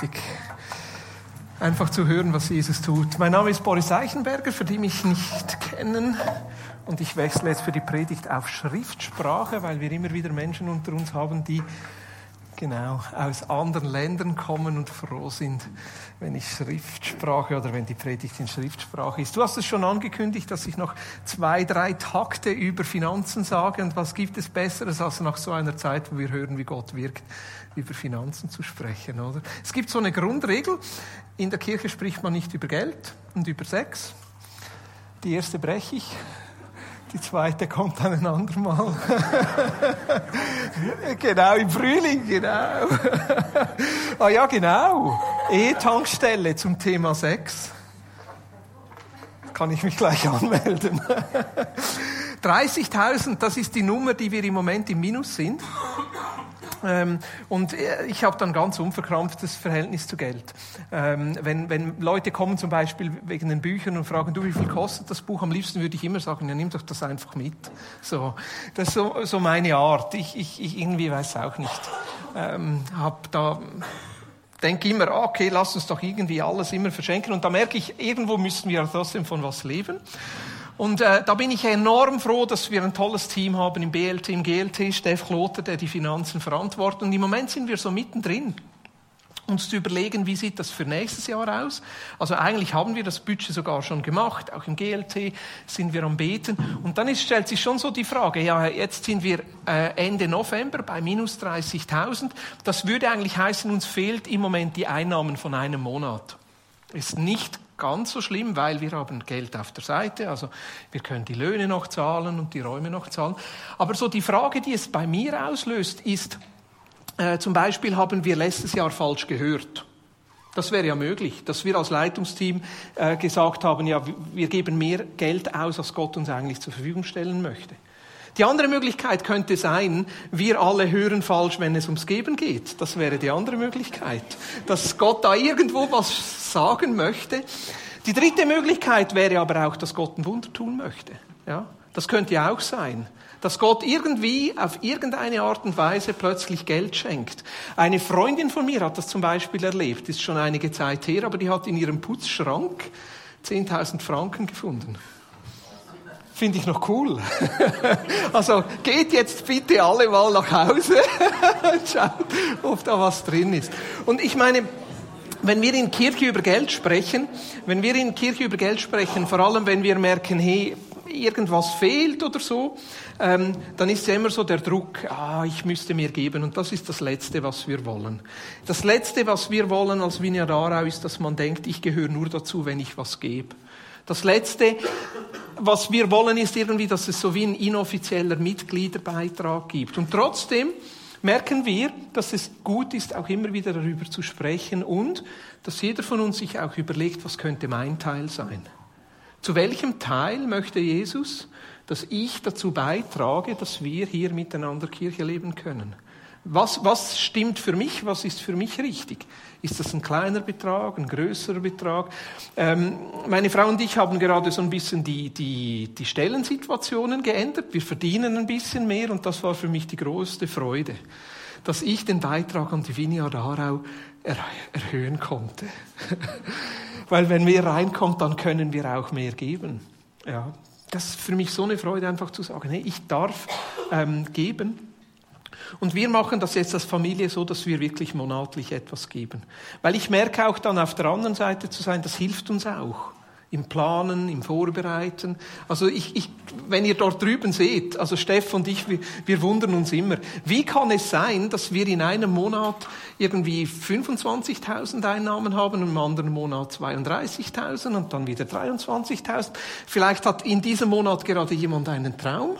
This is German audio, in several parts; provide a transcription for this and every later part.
Lässig. Einfach zu hören, was Jesus tut. Mein Name ist Boris Eichenberger, für die mich nicht kennen. Und ich wechsle jetzt für die Predigt auf Schriftsprache, weil wir immer wieder Menschen unter uns haben, die genau aus anderen Ländern kommen und froh sind, wenn ich Schriftsprache oder wenn die Predigt in Schriftsprache ist. Du hast es schon angekündigt, dass ich noch zwei, drei Takte über Finanzen sage. Und was gibt es Besseres, als nach so einer Zeit, wo wir hören, wie Gott wirkt, über Finanzen zu sprechen, oder? Es gibt so eine Grundregel. In der Kirche spricht man nicht über Geld und über Sex. Die erste breche ich. Die zweite kommt dann ein andermal. genau, im Frühling, genau. ah ja, genau. E-Tankstelle zum Thema Sex. Kann ich mich gleich anmelden. 30.000, das ist die Nummer, die wir im Moment im Minus sind. Ähm, und äh, ich habe dann ganz unverkrampftes Verhältnis zu Geld. Ähm, wenn, wenn Leute kommen zum Beispiel wegen den Büchern und fragen, du, wie viel kostet das Buch? Am liebsten würde ich immer sagen, ja, nimm doch das einfach mit. So, das ist so, so meine Art. Ich, ich, ich irgendwie weiß auch nicht. Ähm, hab da denke immer, okay, lass uns doch irgendwie alles immer verschenken. Und da merke ich, irgendwo müssen wir trotzdem von was leben. Und äh, da bin ich enorm froh, dass wir ein tolles Team haben im BLT, im GLT, Steff Kloter, der die Finanzen verantwortet. Und im Moment sind wir so mittendrin, uns zu überlegen, wie sieht das für nächstes Jahr aus. Also eigentlich haben wir das Budget sogar schon gemacht, auch im GLT sind wir am Beten. Und dann ist, stellt sich schon so die Frage, ja, jetzt sind wir äh, Ende November bei minus 30.000. Das würde eigentlich heißen, uns fehlt im Moment die Einnahmen von einem Monat. Ist nicht ganz so schlimm, weil wir haben Geld auf der Seite, also wir können die Löhne noch zahlen und die Räume noch zahlen. Aber so die Frage, die es bei mir auslöst, ist, äh, zum Beispiel haben wir letztes Jahr falsch gehört. Das wäre ja möglich, dass wir als Leitungsteam äh, gesagt haben, ja, wir geben mehr Geld aus, als Gott uns eigentlich zur Verfügung stellen möchte. Die andere Möglichkeit könnte sein, wir alle hören falsch, wenn es ums Geben geht. Das wäre die andere Möglichkeit, dass Gott da irgendwo was sagen möchte. Die dritte Möglichkeit wäre aber auch, dass Gott ein Wunder tun möchte. Ja, das könnte ja auch sein. Dass Gott irgendwie auf irgendeine Art und Weise plötzlich Geld schenkt. Eine Freundin von mir hat das zum Beispiel erlebt, ist schon einige Zeit her, aber die hat in ihrem Putzschrank 10.000 Franken gefunden. Finde ich noch cool. also geht jetzt bitte alle mal nach Hause und schaut, ob da was drin ist. Und ich meine, wenn wir in Kirche über Geld sprechen, wenn wir in Kirche über Geld sprechen, vor allem wenn wir merken, hey, irgendwas fehlt oder so, ähm, dann ist ja immer so der Druck, ah, ich müsste mir geben. Und das ist das Letzte, was wir wollen. Das Letzte, was wir wollen als Vineyard ist, dass man denkt, ich gehöre nur dazu, wenn ich was gebe. Das Letzte, was wir wollen, ist irgendwie, dass es so wie ein inoffizieller Mitgliederbeitrag gibt. Und trotzdem merken wir, dass es gut ist, auch immer wieder darüber zu sprechen und dass jeder von uns sich auch überlegt, was könnte mein Teil sein. Zu welchem Teil möchte Jesus, dass ich dazu beitrage, dass wir hier miteinander Kirche leben können? Was, was stimmt für mich? Was ist für mich richtig? Ist das ein kleiner Betrag, ein größerer Betrag? Ähm, meine Frau und ich haben gerade so ein bisschen die, die, die Stellensituationen geändert. Wir verdienen ein bisschen mehr und das war für mich die größte Freude, dass ich den Beitrag an die Vineyard Aarau er, erhöhen konnte. Weil wenn mehr reinkommt, dann können wir auch mehr geben. Ja, das ist für mich so eine Freude, einfach zu sagen, hey, ich darf ähm, geben. Und wir machen das jetzt als Familie so, dass wir wirklich monatlich etwas geben. Weil ich merke auch dann auf der anderen Seite zu sein, das hilft uns auch. Im Planen, im Vorbereiten. Also ich, ich, wenn ihr dort drüben seht, also Steff und ich, wir, wir wundern uns immer, wie kann es sein, dass wir in einem Monat irgendwie 25.000 Einnahmen haben im anderen Monat 32.000 und dann wieder 23.000? Vielleicht hat in diesem Monat gerade jemand einen Traum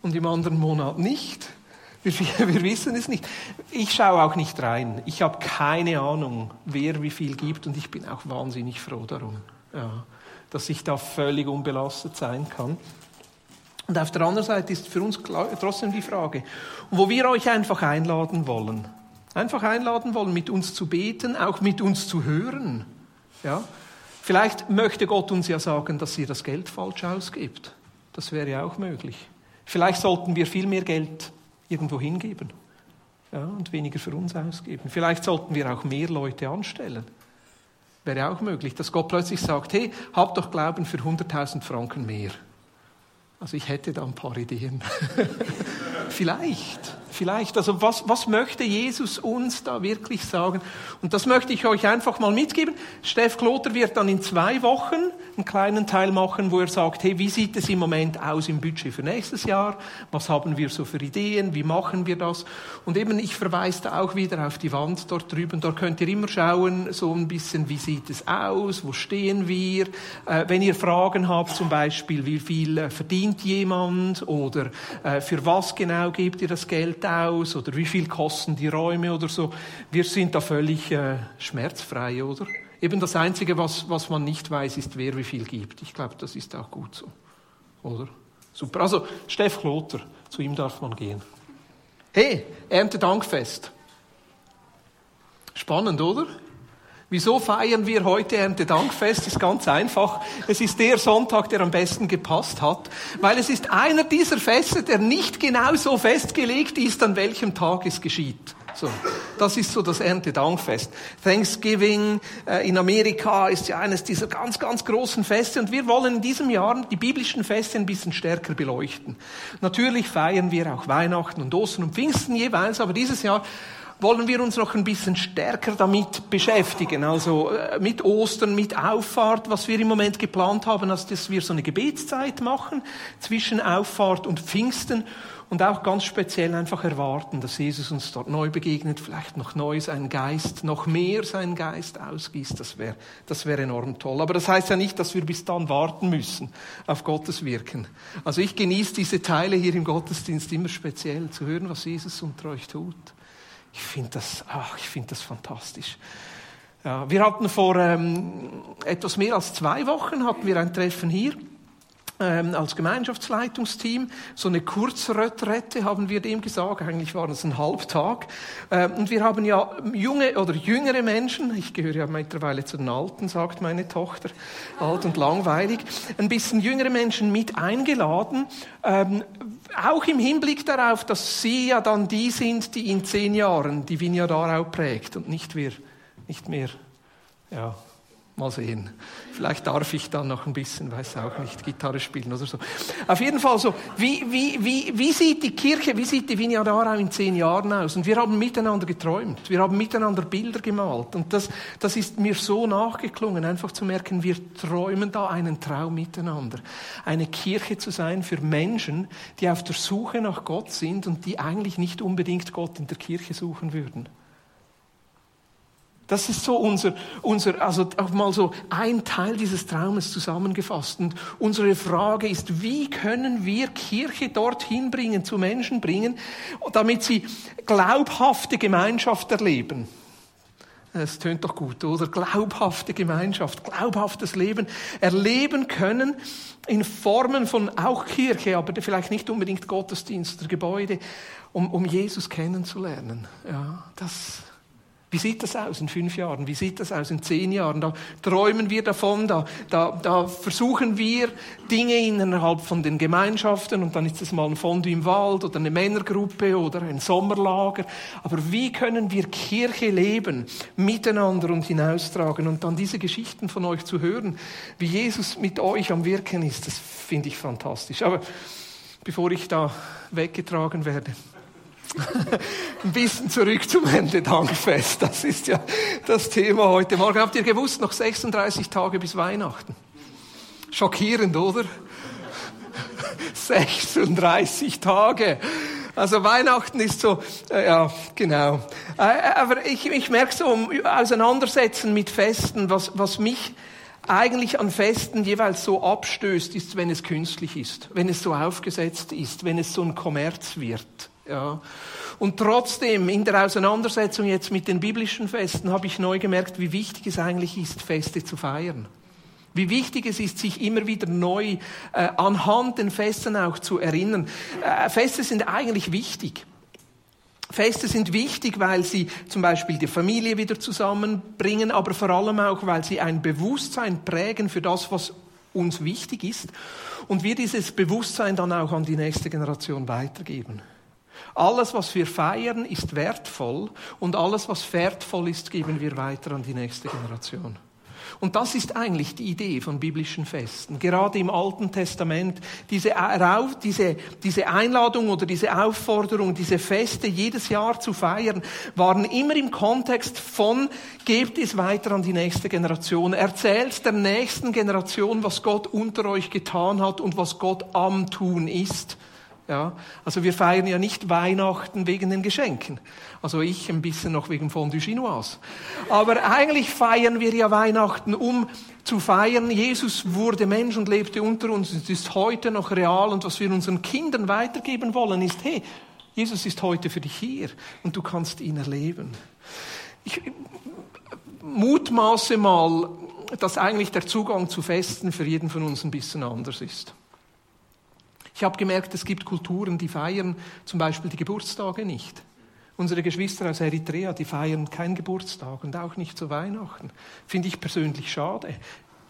und im anderen Monat nicht. Wir, wir, wissen es nicht. Ich schaue auch nicht rein. Ich habe keine Ahnung, wer wie viel gibt und ich bin auch wahnsinnig froh darum, ja, dass ich da völlig unbelastet sein kann. Und auf der anderen Seite ist für uns trotzdem die Frage, wo wir euch einfach einladen wollen, einfach einladen wollen, mit uns zu beten, auch mit uns zu hören. Ja? Vielleicht möchte Gott uns ja sagen, dass ihr das Geld falsch ausgibt. Das wäre ja auch möglich. Vielleicht sollten wir viel mehr Geld irgendwo hingeben. ja, und weniger für uns ausgeben. Vielleicht sollten wir auch mehr Leute anstellen. Wäre auch möglich, dass Gott plötzlich sagt, hey, habt doch Glauben für 100.000 Franken mehr. Also ich hätte da ein paar Ideen. Vielleicht. Vielleicht, also was, was möchte Jesus uns da wirklich sagen? Und das möchte ich euch einfach mal mitgeben. Steff Kloter wird dann in zwei Wochen einen kleinen Teil machen, wo er sagt, hey, wie sieht es im Moment aus im Budget für nächstes Jahr? Was haben wir so für Ideen? Wie machen wir das? Und eben, ich verweise da auch wieder auf die Wand dort drüben. Da könnt ihr immer schauen, so ein bisschen, wie sieht es aus? Wo stehen wir? Äh, wenn ihr Fragen habt, zum Beispiel, wie viel äh, verdient jemand? Oder äh, für was genau gebt ihr das Geld aus oder wie viel kosten die Räume oder so. Wir sind da völlig äh, schmerzfrei, oder? Eben das Einzige, was, was man nicht weiß, ist, wer wie viel gibt. Ich glaube, das ist auch gut so, oder? Super. Also, Steff Kloter, zu ihm darf man gehen. Hey, Erntedankfest. Spannend, oder? Wieso feiern wir heute Erntedankfest? Ist ganz einfach. Es ist der Sonntag, der am besten gepasst hat, weil es ist einer dieser Feste, der nicht genau so festgelegt ist, an welchem Tag es geschieht. So, das ist so das Erntedankfest. Thanksgiving äh, in Amerika ist ja eines dieser ganz, ganz großen Feste und wir wollen in diesem Jahr die biblischen Feste ein bisschen stärker beleuchten. Natürlich feiern wir auch Weihnachten und Ostern und Pfingsten jeweils, aber dieses Jahr wollen wir uns noch ein bisschen stärker damit beschäftigen. Also äh, mit Ostern, mit Auffahrt, was wir im Moment geplant haben, also dass wir so eine Gebetszeit machen zwischen Auffahrt und Pfingsten und auch ganz speziell einfach erwarten, dass Jesus uns dort neu begegnet, vielleicht noch neu seinen Geist, noch mehr seinen Geist ausgießt. Das wäre das wäre enorm toll. Aber das heißt ja nicht, dass wir bis dann warten müssen auf Gottes Wirken. Also ich genieße diese Teile hier im Gottesdienst immer speziell, zu hören, was Jesus unter euch tut. Ich finde das, ach, ich finde das fantastisch. Ja, wir hatten vor ähm, etwas mehr als zwei Wochen hatten wir ein Treffen hier ähm, als Gemeinschaftsleitungsteam. So eine Kurzretrette haben wir dem gesagt. Eigentlich war es ein Halbtag. Ähm, und wir haben ja junge oder jüngere Menschen, ich gehöre ja mittlerweile zu den Alten, sagt meine Tochter, alt und langweilig, ein bisschen jüngere Menschen mit eingeladen, ähm, auch im Hinblick darauf, dass sie ja dann die sind, die in zehn Jahren die Vinja Darau prägt und nicht wir, nicht mehr, ja, Mal sehen. Vielleicht darf ich dann noch ein bisschen, weiß auch nicht, Gitarre spielen oder so. Auf jeden Fall so, wie, wie, wie, wie sieht die Kirche, wie sieht die Vineyard Aarau in zehn Jahren aus? Und wir haben miteinander geträumt. Wir haben miteinander Bilder gemalt. Und das, das ist mir so nachgeklungen, einfach zu merken, wir träumen da einen Traum miteinander. Eine Kirche zu sein für Menschen, die auf der Suche nach Gott sind und die eigentlich nicht unbedingt Gott in der Kirche suchen würden. Das ist so unser, unser, also auch mal so ein Teil dieses Traumes zusammengefasst. Und unsere Frage ist, wie können wir Kirche dorthin bringen, zu Menschen bringen, damit sie glaubhafte Gemeinschaft erleben? Es tönt doch gut, oder? Glaubhafte Gemeinschaft, glaubhaftes Leben erleben können in Formen von auch Kirche, aber vielleicht nicht unbedingt Gottesdienst oder Gebäude, um, um Jesus kennenzulernen. Ja, das, wie sieht das aus in fünf Jahren? Wie sieht das aus in zehn Jahren? Da träumen wir davon, da, da, da versuchen wir Dinge innerhalb von den Gemeinschaften und dann ist es mal ein Fondue im Wald oder eine Männergruppe oder ein Sommerlager. Aber wie können wir Kirche leben, miteinander und hinaustragen und dann diese Geschichten von euch zu hören, wie Jesus mit euch am Wirken ist, das finde ich fantastisch. Aber bevor ich da weggetragen werde, ein bisschen zurück zum Ende Dankfest. Das ist ja das Thema heute Morgen. Habt ihr gewusst, noch 36 Tage bis Weihnachten? Schockierend, oder? 36 Tage. Also Weihnachten ist so, äh, ja, genau. Äh, aber ich, ich merke so, um Auseinandersetzen mit Festen, was, was mich eigentlich an Festen jeweils so abstößt, ist, wenn es künstlich ist, wenn es so aufgesetzt ist, wenn es so ein Kommerz wird. Ja. Und trotzdem, in der Auseinandersetzung jetzt mit den biblischen Festen, habe ich neu gemerkt, wie wichtig es eigentlich ist, Feste zu feiern. Wie wichtig es ist, sich immer wieder neu äh, anhand den Festen auch zu erinnern. Äh, Feste sind eigentlich wichtig. Feste sind wichtig, weil sie zum Beispiel die Familie wieder zusammenbringen, aber vor allem auch, weil sie ein Bewusstsein prägen für das, was uns wichtig ist und wir dieses Bewusstsein dann auch an die nächste Generation weitergeben. Alles, was wir feiern, ist wertvoll und alles, was wertvoll ist, geben wir weiter an die nächste Generation. Und das ist eigentlich die Idee von biblischen Festen. Gerade im Alten Testament, diese, diese, diese Einladung oder diese Aufforderung, diese Feste jedes Jahr zu feiern, waren immer im Kontext von, gebt es weiter an die nächste Generation. Erzählt der nächsten Generation, was Gott unter euch getan hat und was Gott am Tun ist. Ja, also wir feiern ja nicht Weihnachten wegen den Geschenken. Also ich ein bisschen noch wegen Fondue Chinoise. Aber eigentlich feiern wir ja Weihnachten, um zu feiern, Jesus wurde Mensch und lebte unter uns. Es ist heute noch real und was wir unseren Kindern weitergeben wollen, ist, hey, Jesus ist heute für dich hier und du kannst ihn erleben. Ich mutmaße mal, dass eigentlich der Zugang zu Festen für jeden von uns ein bisschen anders ist. Ich habe gemerkt, es gibt Kulturen, die feiern zum Beispiel die Geburtstage nicht. Unsere Geschwister aus Eritrea, die feiern keinen Geburtstag und auch nicht zu Weihnachten. Finde ich persönlich schade.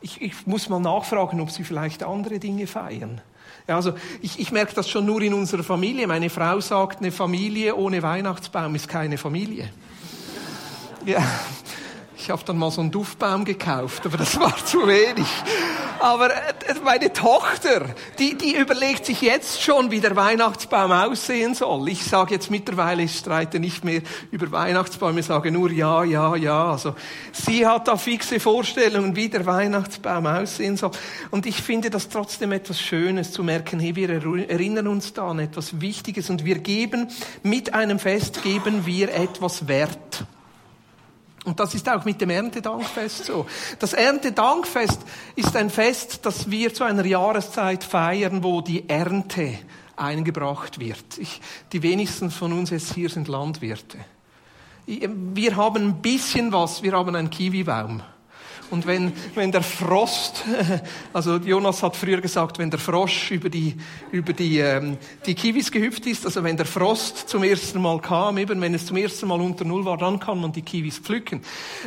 Ich, ich, muss mal nachfragen, ob sie vielleicht andere Dinge feiern. Ja, also ich, ich merke das schon nur in unserer Familie. Meine Frau sagt, eine Familie ohne Weihnachtsbaum ist keine Familie. Ja, ich habe dann mal so einen Duftbaum gekauft, aber das war zu wenig. Aber äh, meine Tochter, die, die überlegt sich jetzt schon, wie der Weihnachtsbaum aussehen soll. Ich sage jetzt mittlerweile, ich streite nicht mehr über Weihnachtsbäume, sage nur ja, ja, ja. Also sie hat da fixe Vorstellungen, wie der Weihnachtsbaum aussehen soll. Und ich finde das trotzdem etwas Schönes zu merken, hey, wir erinnern uns da an etwas Wichtiges und wir geben, mit einem Fest geben wir etwas Wert. Und das ist auch mit dem Erntedankfest so. Das Erntedankfest ist ein Fest, das wir zu einer Jahreszeit feiern, wo die Ernte eingebracht wird. Ich, die wenigsten von uns jetzt hier sind Landwirte. Wir haben ein bisschen was, wir haben einen Kiwibaum. Und wenn, wenn der Frost, also Jonas hat früher gesagt, wenn der Frosch über die, über die, ähm, die Kiwis gehüpft ist, also wenn der Frost zum ersten Mal kam, eben wenn es zum ersten Mal unter Null war, dann kann man die Kiwis pflücken.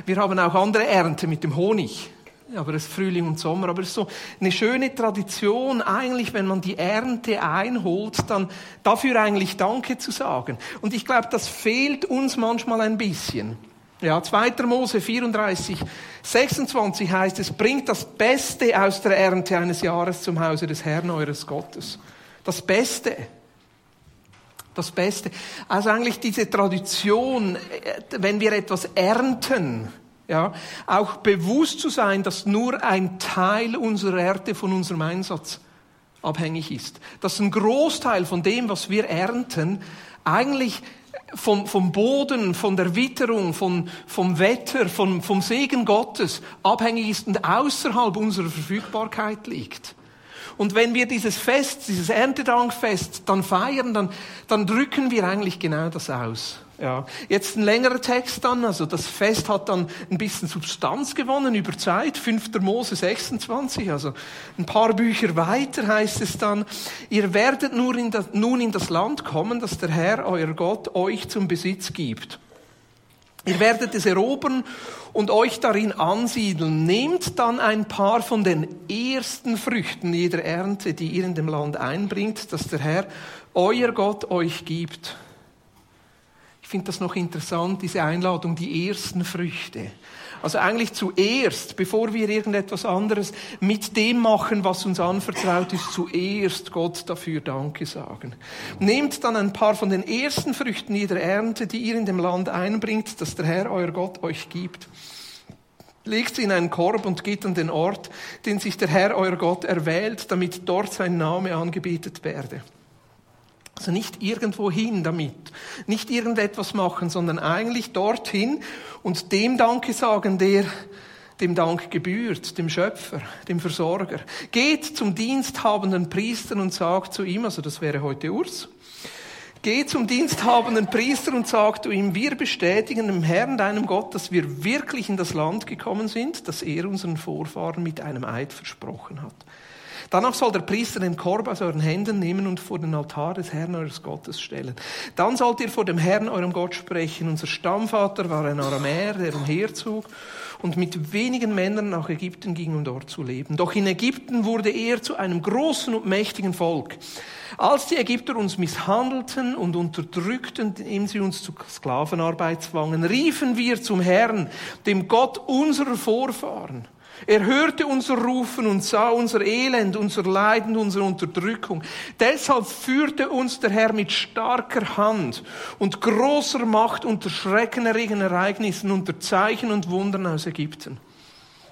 Wir haben auch andere Ernte mit dem Honig. Aber es ist Frühling und Sommer. Aber es ist so eine schöne Tradition, eigentlich, wenn man die Ernte einholt, dann dafür eigentlich Danke zu sagen. Und ich glaube, das fehlt uns manchmal ein bisschen. Ja, 2. Mose 34, 26 heißt es, bringt das Beste aus der Ernte eines Jahres zum Hause des Herrn eures Gottes. Das Beste. Das Beste. Also eigentlich diese Tradition, äh, wenn wir etwas ernten, ja, auch bewusst zu sein, dass nur ein Teil unserer Ernte von unserem Einsatz abhängig ist. Dass ein Großteil von dem, was wir ernten, eigentlich vom, vom Boden, von der Witterung, von, vom Wetter, vom, vom Segen Gottes abhängig ist und außerhalb unserer Verfügbarkeit liegt. Und wenn wir dieses Fest, dieses Erntedankfest dann feiern, dann, dann drücken wir eigentlich genau das aus. Ja. Jetzt ein längerer Text dann, also das Fest hat dann ein bisschen Substanz gewonnen über Zeit, 5. Mose 26, also ein paar Bücher weiter heißt es dann, ihr werdet nur in das, nun in das Land kommen, das der Herr, euer Gott, euch zum Besitz gibt. Ihr werdet es erobern und euch darin ansiedeln. Nehmt dann ein paar von den ersten Früchten jeder Ernte, die ihr in dem Land einbringt, das der Herr, euer Gott, euch gibt finde das noch interessant, diese Einladung, die ersten Früchte. Also eigentlich zuerst, bevor wir irgendetwas anderes mit dem machen, was uns anvertraut ist, zuerst Gott dafür Danke sagen. Nehmt dann ein paar von den ersten Früchten jeder Ernte, die ihr in dem Land einbringt, das der Herr, euer Gott, euch gibt. Legt sie in einen Korb und geht an den Ort, den sich der Herr, euer Gott, erwählt, damit dort sein Name angebetet werde. Also nicht irgendwo hin damit, nicht irgendetwas machen, sondern eigentlich dorthin und dem Danke sagen, der dem Dank gebührt, dem Schöpfer, dem Versorger. Geht zum diensthabenden Priester und sagt zu ihm, also das wäre heute Urs, Geh zum diensthabenden Priester und sag zu ihm, wir bestätigen dem Herrn, deinem Gott, dass wir wirklich in das Land gekommen sind, das er unseren Vorfahren mit einem Eid versprochen hat. Danach soll der Priester den Korb aus euren Händen nehmen und vor den Altar des Herrn eures Gottes stellen. Dann sollt ihr vor dem Herrn eurem Gott sprechen. Unser Stammvater war ein Aramäer, der umherzog und mit wenigen Männern nach Ägypten ging, um dort zu leben. Doch in Ägypten wurde er zu einem großen und mächtigen Volk. Als die Ägypter uns misshandelten und unterdrückten, indem sie uns zu Sklavenarbeit zwangen, riefen wir zum Herrn, dem Gott unserer Vorfahren. Er hörte unser Rufen und sah unser Elend, unser Leiden, unsere Unterdrückung. Deshalb führte uns der Herr mit starker Hand und großer Macht unter schreckenerregenden Ereignissen, unter Zeichen und Wundern aus Ägypten.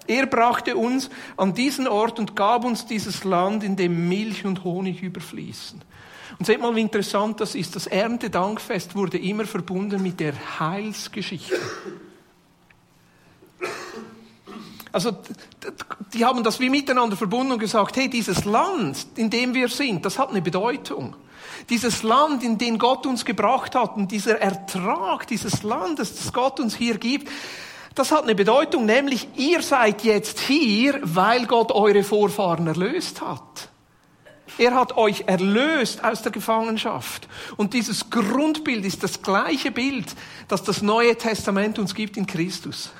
Er brachte uns an diesen Ort und gab uns dieses Land, in dem Milch und Honig überfließen. Und seht mal, wie interessant das ist. Das Erntedankfest wurde immer verbunden mit der Heilsgeschichte. Also, die haben das wie miteinander verbunden und gesagt, hey, dieses Land, in dem wir sind, das hat eine Bedeutung. Dieses Land, in dem Gott uns gebracht hat und dieser Ertrag dieses Landes, das Gott uns hier gibt, das hat eine Bedeutung, nämlich ihr seid jetzt hier, weil Gott eure Vorfahren erlöst hat. Er hat euch erlöst aus der Gefangenschaft. Und dieses Grundbild ist das gleiche Bild, das das Neue Testament uns gibt in Christus.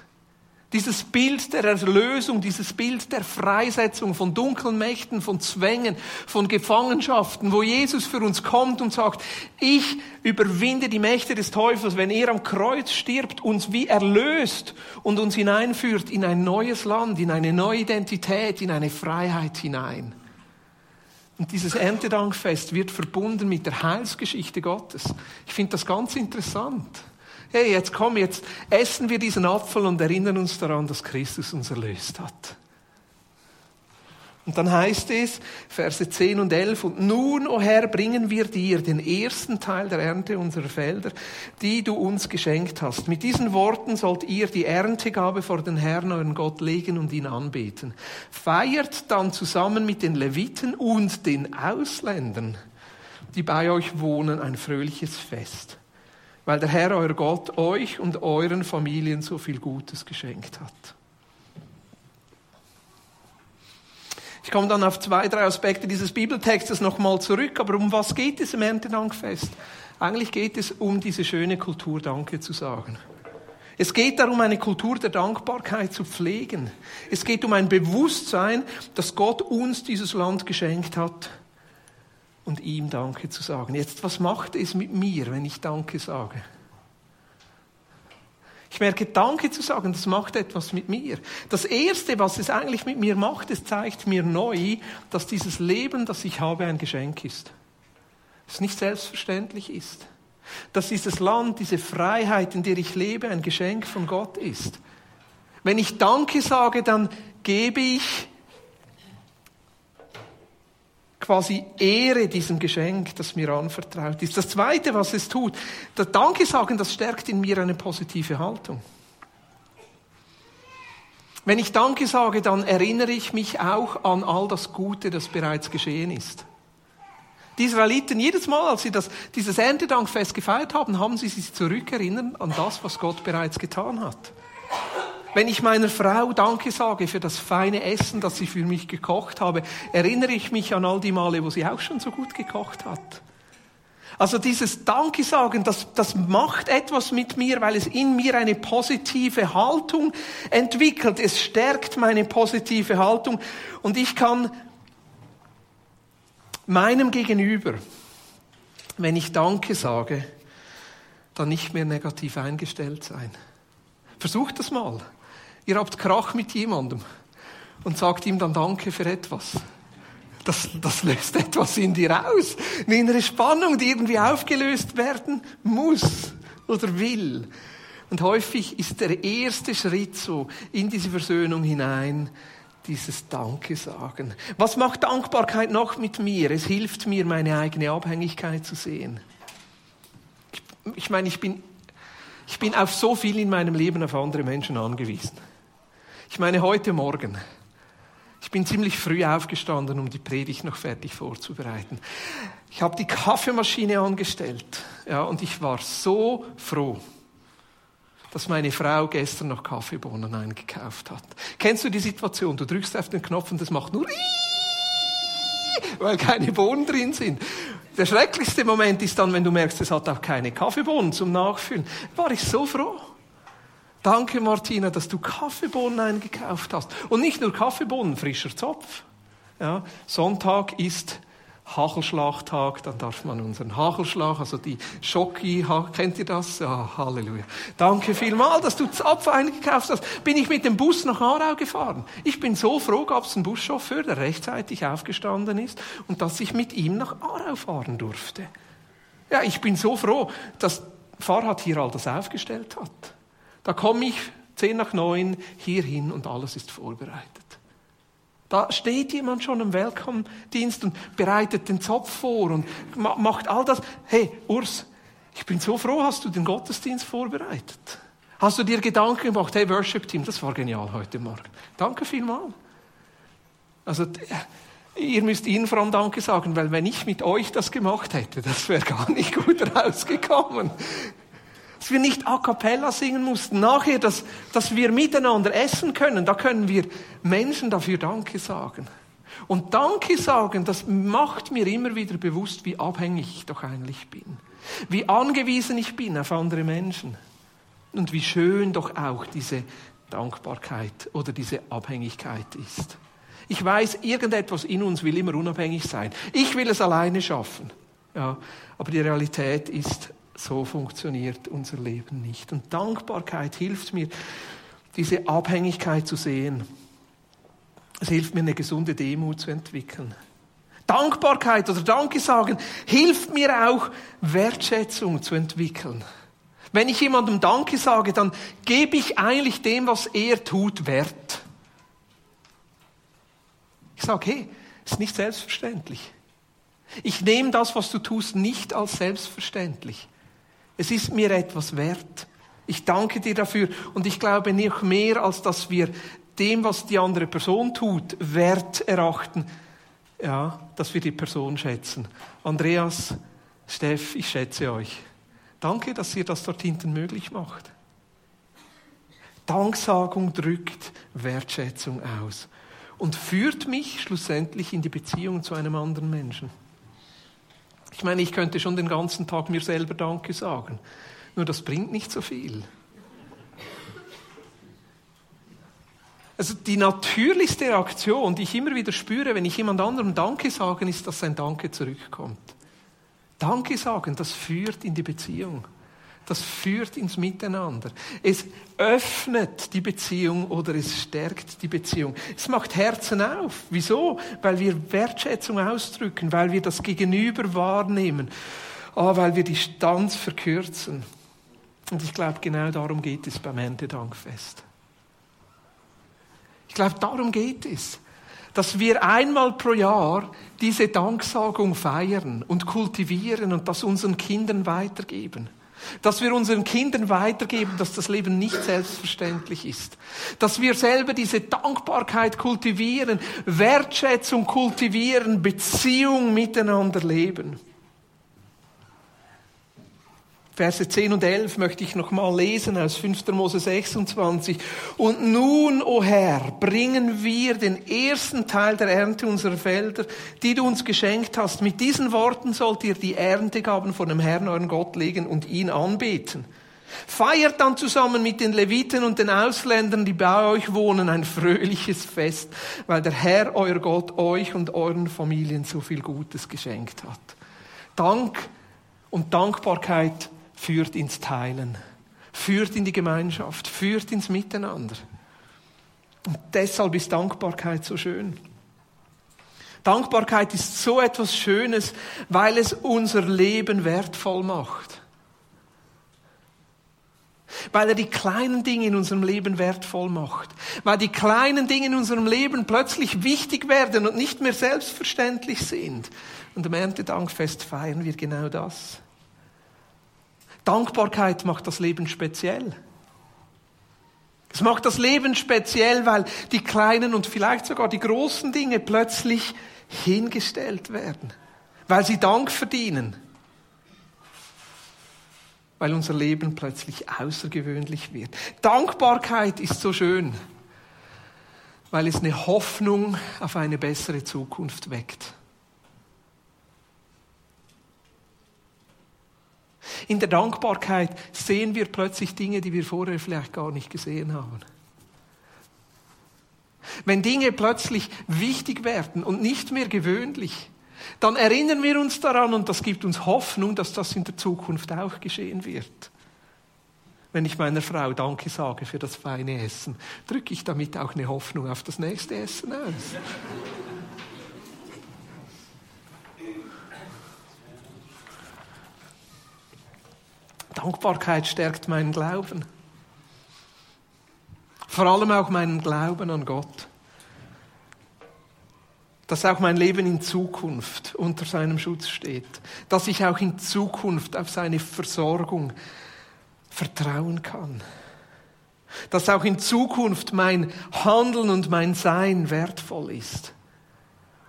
Dieses Bild der Erlösung, dieses Bild der Freisetzung von dunklen Mächten, von Zwängen, von Gefangenschaften, wo Jesus für uns kommt und sagt, ich überwinde die Mächte des Teufels, wenn er am Kreuz stirbt, uns wie erlöst und uns hineinführt in ein neues Land, in eine neue Identität, in eine Freiheit hinein. Und dieses Erntedankfest wird verbunden mit der Heilsgeschichte Gottes. Ich finde das ganz interessant hey, jetzt komm, jetzt essen wir diesen Apfel und erinnern uns daran, dass Christus uns erlöst hat. Und dann heißt es, Verse 10 und 11, und nun, o Herr, bringen wir dir den ersten Teil der Ernte unserer Felder, die du uns geschenkt hast. Mit diesen Worten sollt ihr die Erntegabe vor den Herrn, euren Gott, legen und ihn anbeten. Feiert dann zusammen mit den Leviten und den Ausländern, die bei euch wohnen, ein fröhliches Fest weil der Herr, euer Gott, euch und euren Familien so viel Gutes geschenkt hat. Ich komme dann auf zwei, drei Aspekte dieses Bibeltextes nochmal zurück, aber um was geht es im Erntedankfest? Eigentlich geht es um diese schöne Kultur Danke zu sagen. Es geht darum, eine Kultur der Dankbarkeit zu pflegen. Es geht um ein Bewusstsein, dass Gott uns dieses Land geschenkt hat und ihm Danke zu sagen. Jetzt, was macht es mit mir, wenn ich Danke sage? Ich merke, Danke zu sagen, das macht etwas mit mir. Das Erste, was es eigentlich mit mir macht, es zeigt mir neu, dass dieses Leben, das ich habe, ein Geschenk ist. Es nicht selbstverständlich ist. Dass dieses Land, diese Freiheit, in der ich lebe, ein Geschenk von Gott ist. Wenn ich Danke sage, dann gebe ich quasi Ehre diesem Geschenk, das mir anvertraut ist. Das Zweite, was es tut, das Danke sagen, das stärkt in mir eine positive Haltung. Wenn ich Danke sage, dann erinnere ich mich auch an all das Gute, das bereits geschehen ist. Die Israeliten, jedes Mal, als sie das, dieses Erntedankfest gefeiert haben, haben sie sich zurückerinnert an das, was Gott bereits getan hat. Wenn ich meiner Frau Danke sage für das feine Essen, das sie für mich gekocht habe, erinnere ich mich an all die Male, wo sie auch schon so gut gekocht hat. Also dieses Danke sagen, das, das macht etwas mit mir, weil es in mir eine positive Haltung entwickelt. Es stärkt meine positive Haltung und ich kann meinem Gegenüber, wenn ich Danke sage, dann nicht mehr negativ eingestellt sein. Versucht das mal. Ihr habt Krach mit jemandem und sagt ihm dann Danke für etwas. Das, das löst etwas in dir aus. Eine innere Spannung, die irgendwie aufgelöst werden muss oder will. Und häufig ist der erste Schritt so in diese Versöhnung hinein, dieses Danke sagen. Was macht Dankbarkeit noch mit mir? Es hilft mir, meine eigene Abhängigkeit zu sehen. Ich, ich meine, ich bin, ich bin auf so viel in meinem Leben auf andere Menschen angewiesen. Ich meine, heute Morgen, ich bin ziemlich früh aufgestanden, um die Predigt noch fertig vorzubereiten. Ich habe die Kaffeemaschine angestellt, ja, und ich war so froh, dass meine Frau gestern noch Kaffeebohnen eingekauft hat. Kennst du die Situation? Du drückst auf den Knopf und das macht nur weil keine Bohnen drin sind. Der schrecklichste Moment ist dann, wenn du merkst, es hat auch keine Kaffeebohnen zum Nachfüllen. War ich so froh. Danke, Martina, dass du Kaffeebohnen eingekauft hast. Und nicht nur Kaffeebohnen, frischer Zopf. Ja, Sonntag ist Hachelschlachtag, dann darf man unseren Hachelschlag, also die Schocki, kennt ihr das? Ja, Halleluja. Danke vielmal, dass du Zapf eingekauft hast. Bin ich mit dem Bus nach Aarau gefahren. Ich bin so froh, gab es einen Buschauffeur, der rechtzeitig aufgestanden ist und dass ich mit ihm nach Aarau fahren durfte. Ja, ich bin so froh, dass Fahrrad hier all das aufgestellt hat. Da komme ich zehn nach neun hier hin und alles ist vorbereitet. Da steht jemand schon im Welcome-Dienst und bereitet den Zopf vor und macht all das. Hey, Urs, ich bin so froh, hast du den Gottesdienst vorbereitet? Hast du dir Gedanken gemacht, hey, Worship-Team, das war genial heute Morgen. Danke vielmals. Also, ihr müsst ihnen vor allem Danke sagen, weil wenn ich mit euch das gemacht hätte, das wäre gar nicht gut rausgekommen dass wir nicht a cappella singen mussten. Nachher, dass, dass wir miteinander essen können, da können wir Menschen dafür Danke sagen. Und Danke sagen, das macht mir immer wieder bewusst, wie abhängig ich doch eigentlich bin. Wie angewiesen ich bin auf andere Menschen. Und wie schön doch auch diese Dankbarkeit oder diese Abhängigkeit ist. Ich weiß, irgendetwas in uns will immer unabhängig sein. Ich will es alleine schaffen. Ja, aber die Realität ist, so funktioniert unser Leben nicht. Und Dankbarkeit hilft mir, diese Abhängigkeit zu sehen. Es hilft mir, eine gesunde Demut zu entwickeln. Dankbarkeit oder Danke sagen hilft mir auch, Wertschätzung zu entwickeln. Wenn ich jemandem Danke sage, dann gebe ich eigentlich dem, was er tut, Wert. Ich sage, hey, ist nicht selbstverständlich. Ich nehme das, was du tust, nicht als selbstverständlich. Es ist mir etwas wert. Ich danke dir dafür und ich glaube nicht mehr, als dass wir dem, was die andere Person tut, Wert erachten, ja, dass wir die Person schätzen. Andreas, Steff, ich schätze euch. Danke, dass ihr das dort hinten möglich macht. Danksagung drückt Wertschätzung aus und führt mich schlussendlich in die Beziehung zu einem anderen Menschen. Ich meine, ich könnte schon den ganzen Tag mir selber Danke sagen. Nur das bringt nicht so viel. Also die natürlichste Reaktion, die ich immer wieder spüre, wenn ich jemand anderem Danke sage, ist, dass sein Danke zurückkommt. Danke sagen, das führt in die Beziehung. Das führt ins Miteinander. Es öffnet die Beziehung oder es stärkt die Beziehung. Es macht Herzen auf. Wieso? Weil wir Wertschätzung ausdrücken, weil wir das Gegenüber wahrnehmen, oh, weil wir die Distanz verkürzen. Und ich glaube, genau darum geht es beim Erntedankfest. Ich glaube, darum geht es, dass wir einmal pro Jahr diese Danksagung feiern und kultivieren und das unseren Kindern weitergeben. Dass wir unseren Kindern weitergeben, dass das Leben nicht selbstverständlich ist. Dass wir selber diese Dankbarkeit kultivieren, Wertschätzung kultivieren, Beziehung miteinander leben. Verse 10 und 11 möchte ich nochmal lesen aus 5. Mose 26. Und nun, o oh Herr, bringen wir den ersten Teil der Ernte unserer Felder, die du uns geschenkt hast. Mit diesen Worten sollt ihr die Erntegaben vor dem Herrn, euren Gott, legen und ihn anbeten. Feiert dann zusammen mit den Leviten und den Ausländern, die bei euch wohnen, ein fröhliches Fest, weil der Herr, euer Gott, euch und euren Familien so viel Gutes geschenkt hat. Dank und Dankbarkeit führt ins Teilen, führt in die Gemeinschaft, führt ins Miteinander. Und deshalb ist Dankbarkeit so schön. Dankbarkeit ist so etwas Schönes, weil es unser Leben wertvoll macht. Weil er die kleinen Dinge in unserem Leben wertvoll macht. Weil die kleinen Dinge in unserem Leben plötzlich wichtig werden und nicht mehr selbstverständlich sind. Und am Erntedankfest feiern wir genau das. Dankbarkeit macht das Leben speziell. Es macht das Leben speziell, weil die kleinen und vielleicht sogar die großen Dinge plötzlich hingestellt werden, weil sie Dank verdienen, weil unser Leben plötzlich außergewöhnlich wird. Dankbarkeit ist so schön, weil es eine Hoffnung auf eine bessere Zukunft weckt. In der Dankbarkeit sehen wir plötzlich Dinge, die wir vorher vielleicht gar nicht gesehen haben. Wenn Dinge plötzlich wichtig werden und nicht mehr gewöhnlich, dann erinnern wir uns daran und das gibt uns Hoffnung, dass das in der Zukunft auch geschehen wird. Wenn ich meiner Frau Danke sage für das feine Essen, drücke ich damit auch eine Hoffnung auf das nächste Essen aus. Dankbarkeit stärkt meinen Glauben. Vor allem auch meinen Glauben an Gott. Dass auch mein Leben in Zukunft unter seinem Schutz steht. Dass ich auch in Zukunft auf seine Versorgung vertrauen kann. Dass auch in Zukunft mein Handeln und mein Sein wertvoll ist.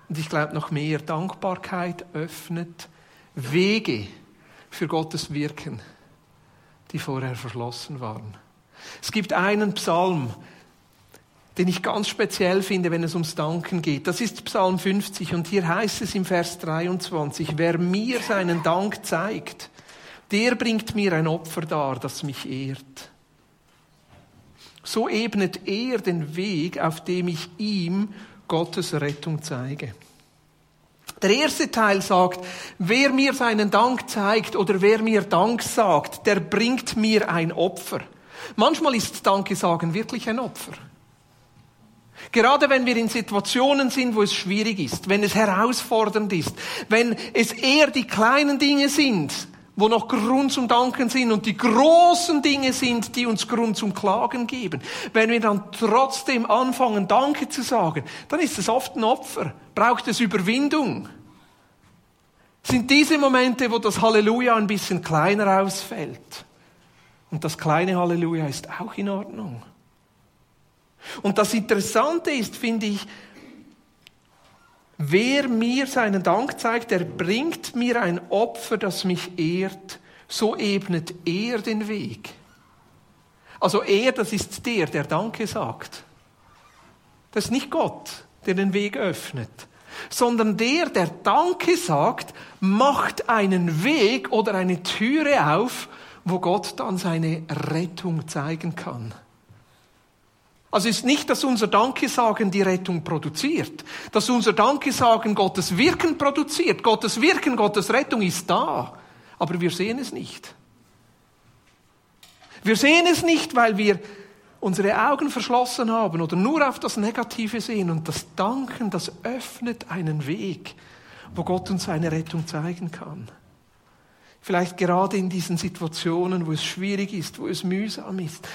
Und ich glaube noch mehr, Dankbarkeit öffnet Wege für Gottes Wirken, die vorher verschlossen waren. Es gibt einen Psalm, den ich ganz speziell finde, wenn es ums Danken geht. Das ist Psalm 50 und hier heißt es im Vers 23, wer mir seinen Dank zeigt, der bringt mir ein Opfer dar, das mich ehrt. So ebnet er den Weg, auf dem ich ihm Gottes Rettung zeige. Der erste Teil sagt, wer mir seinen Dank zeigt oder wer mir Dank sagt, der bringt mir ein Opfer. Manchmal ist Danke sagen wirklich ein Opfer. Gerade wenn wir in Situationen sind, wo es schwierig ist, wenn es herausfordernd ist, wenn es eher die kleinen Dinge sind, wo noch Grund zum Danken sind und die großen Dinge sind, die uns Grund zum Klagen geben. Wenn wir dann trotzdem anfangen, Danke zu sagen, dann ist es oft ein Opfer. Braucht es Überwindung. Sind diese Momente, wo das Halleluja ein bisschen kleiner ausfällt. Und das kleine Halleluja ist auch in Ordnung. Und das Interessante ist, finde ich, Wer mir seinen Dank zeigt, der bringt mir ein Opfer, das mich ehrt. So ebnet er den Weg. Also er, das ist der, der Danke sagt. Das ist nicht Gott, der den Weg öffnet, sondern der, der Danke sagt, macht einen Weg oder eine Türe auf, wo Gott dann seine Rettung zeigen kann. Also ist nicht, dass unser Dankesagen die Rettung produziert, dass unser Dankesagen Gottes Wirken produziert. Gottes Wirken, Gottes Rettung ist da, aber wir sehen es nicht. Wir sehen es nicht, weil wir unsere Augen verschlossen haben oder nur auf das Negative sehen und das Danken, das öffnet einen Weg, wo Gott uns seine Rettung zeigen kann. Vielleicht gerade in diesen Situationen, wo es schwierig ist, wo es mühsam ist,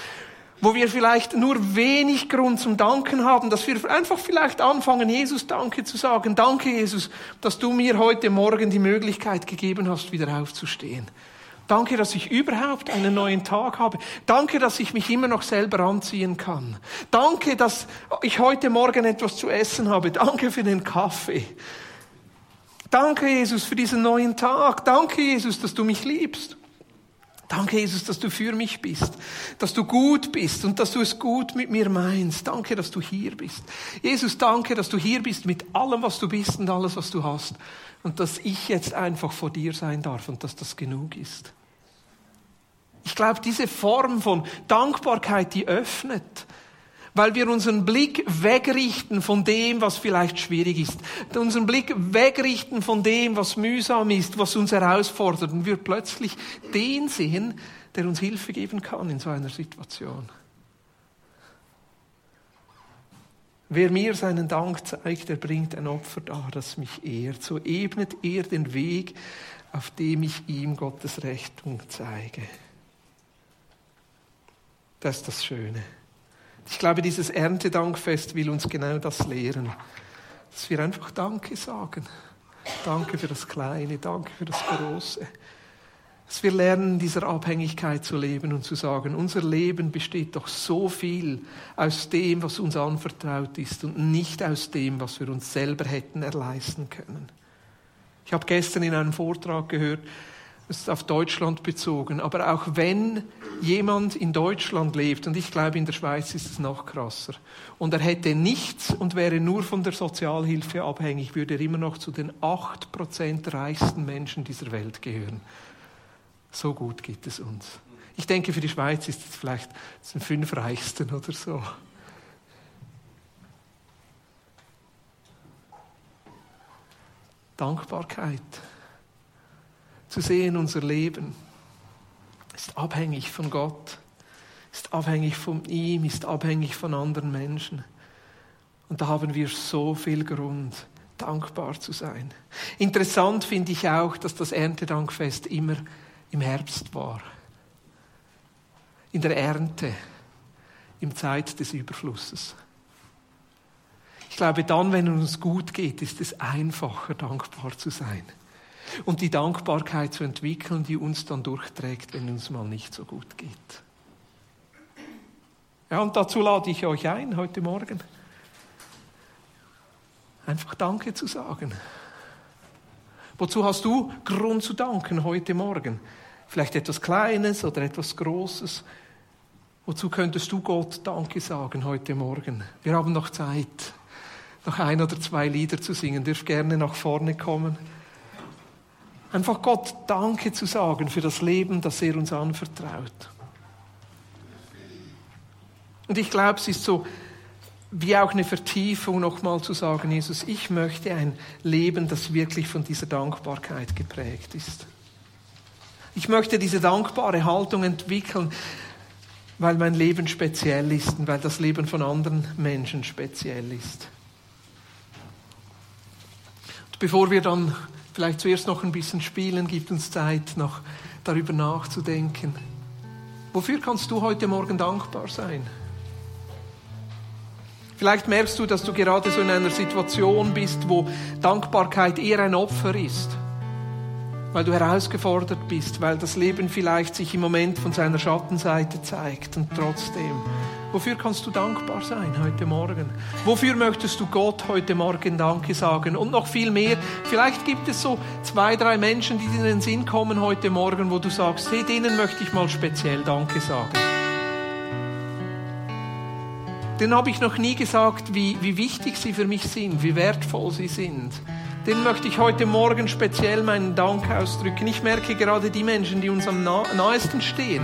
wo wir vielleicht nur wenig Grund zum Danken haben, dass wir einfach vielleicht anfangen, Jesus Danke zu sagen. Danke, Jesus, dass du mir heute Morgen die Möglichkeit gegeben hast, wieder aufzustehen. Danke, dass ich überhaupt einen neuen Tag habe. Danke, dass ich mich immer noch selber anziehen kann. Danke, dass ich heute Morgen etwas zu essen habe. Danke für den Kaffee. Danke, Jesus, für diesen neuen Tag. Danke, Jesus, dass du mich liebst. Danke, Jesus, dass du für mich bist, dass du gut bist und dass du es gut mit mir meinst. Danke, dass du hier bist. Jesus, danke, dass du hier bist mit allem, was du bist und alles, was du hast. Und dass ich jetzt einfach vor dir sein darf und dass das genug ist. Ich glaube, diese Form von Dankbarkeit, die öffnet weil wir unseren Blick wegrichten von dem, was vielleicht schwierig ist, unseren Blick wegrichten von dem, was mühsam ist, was uns herausfordert und wir plötzlich den sehen, der uns Hilfe geben kann in so einer Situation. Wer mir seinen Dank zeigt, der bringt ein Opfer dar, das mich ehrt. So ebnet er den Weg, auf dem ich ihm Gottes Rechnung zeige. Das ist das Schöne. Ich glaube, dieses Erntedankfest will uns genau das lehren. Dass wir einfach Danke sagen. Danke für das Kleine, danke für das Große. Dass wir lernen, dieser Abhängigkeit zu leben und zu sagen, unser Leben besteht doch so viel aus dem, was uns anvertraut ist und nicht aus dem, was wir uns selber hätten erleisten können. Ich habe gestern in einem Vortrag gehört, das ist auf Deutschland bezogen. Aber auch wenn jemand in Deutschland lebt, und ich glaube, in der Schweiz ist es noch krasser, und er hätte nichts und wäre nur von der Sozialhilfe abhängig, würde er immer noch zu den acht Prozent reichsten Menschen dieser Welt gehören. So gut geht es uns. Ich denke, für die Schweiz ist es vielleicht zum fünf reichsten oder so. Dankbarkeit. Zu sehen, unser Leben ist abhängig von Gott, ist abhängig von ihm, ist abhängig von anderen Menschen. Und da haben wir so viel Grund, dankbar zu sein. Interessant finde ich auch, dass das Erntedankfest immer im Herbst war. In der Ernte, im Zeit des Überflusses. Ich glaube, dann, wenn es uns gut geht, ist es einfacher, dankbar zu sein. Und die Dankbarkeit zu entwickeln, die uns dann durchträgt, wenn uns mal nicht so gut geht. Ja, und dazu lade ich euch ein heute Morgen. Einfach Danke zu sagen. Wozu hast du Grund zu danken heute Morgen? Vielleicht etwas Kleines oder etwas Großes. Wozu könntest du Gott Danke sagen heute Morgen? Wir haben noch Zeit, noch ein oder zwei Lieder zu singen. Dürft gerne nach vorne kommen. Einfach Gott Danke zu sagen für das Leben, das er uns anvertraut. Und ich glaube, es ist so wie auch eine Vertiefung nochmal zu sagen, Jesus, ich möchte ein Leben, das wirklich von dieser Dankbarkeit geprägt ist. Ich möchte diese dankbare Haltung entwickeln, weil mein Leben speziell ist und weil das Leben von anderen Menschen speziell ist. Und bevor wir dann vielleicht zuerst noch ein bisschen spielen, gibt uns Zeit, noch darüber nachzudenken. Wofür kannst du heute Morgen dankbar sein? Vielleicht merkst du, dass du gerade so in einer Situation bist, wo Dankbarkeit eher ein Opfer ist, weil du herausgefordert bist, weil das Leben vielleicht sich im Moment von seiner Schattenseite zeigt und trotzdem. Wofür kannst du dankbar sein heute Morgen? Wofür möchtest du Gott heute Morgen Danke sagen? Und noch viel mehr, vielleicht gibt es so zwei, drei Menschen, die in den Sinn kommen heute Morgen, wo du sagst, hey, denen möchte ich mal speziell Danke sagen. Den habe ich noch nie gesagt, wie, wie wichtig sie für mich sind, wie wertvoll sie sind. Den möchte ich heute Morgen speziell meinen Dank ausdrücken. Ich merke gerade die Menschen, die uns am nahesten stehen,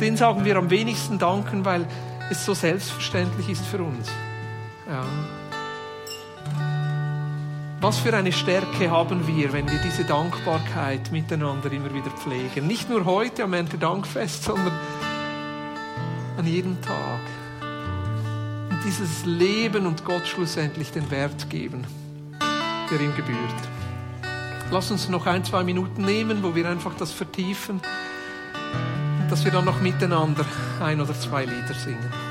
denen sagen wir am wenigsten danken, weil es so selbstverständlich ist für uns. Ja. Was für eine Stärke haben wir, wenn wir diese Dankbarkeit miteinander immer wieder pflegen. Nicht nur heute am Ende Dankfest, sondern an jedem Tag dieses Leben und Gott schlussendlich den Wert geben, der ihm gebührt. Lass uns noch ein, zwei Minuten nehmen, wo wir einfach das vertiefen und dass wir dann noch miteinander ein oder zwei Lieder singen.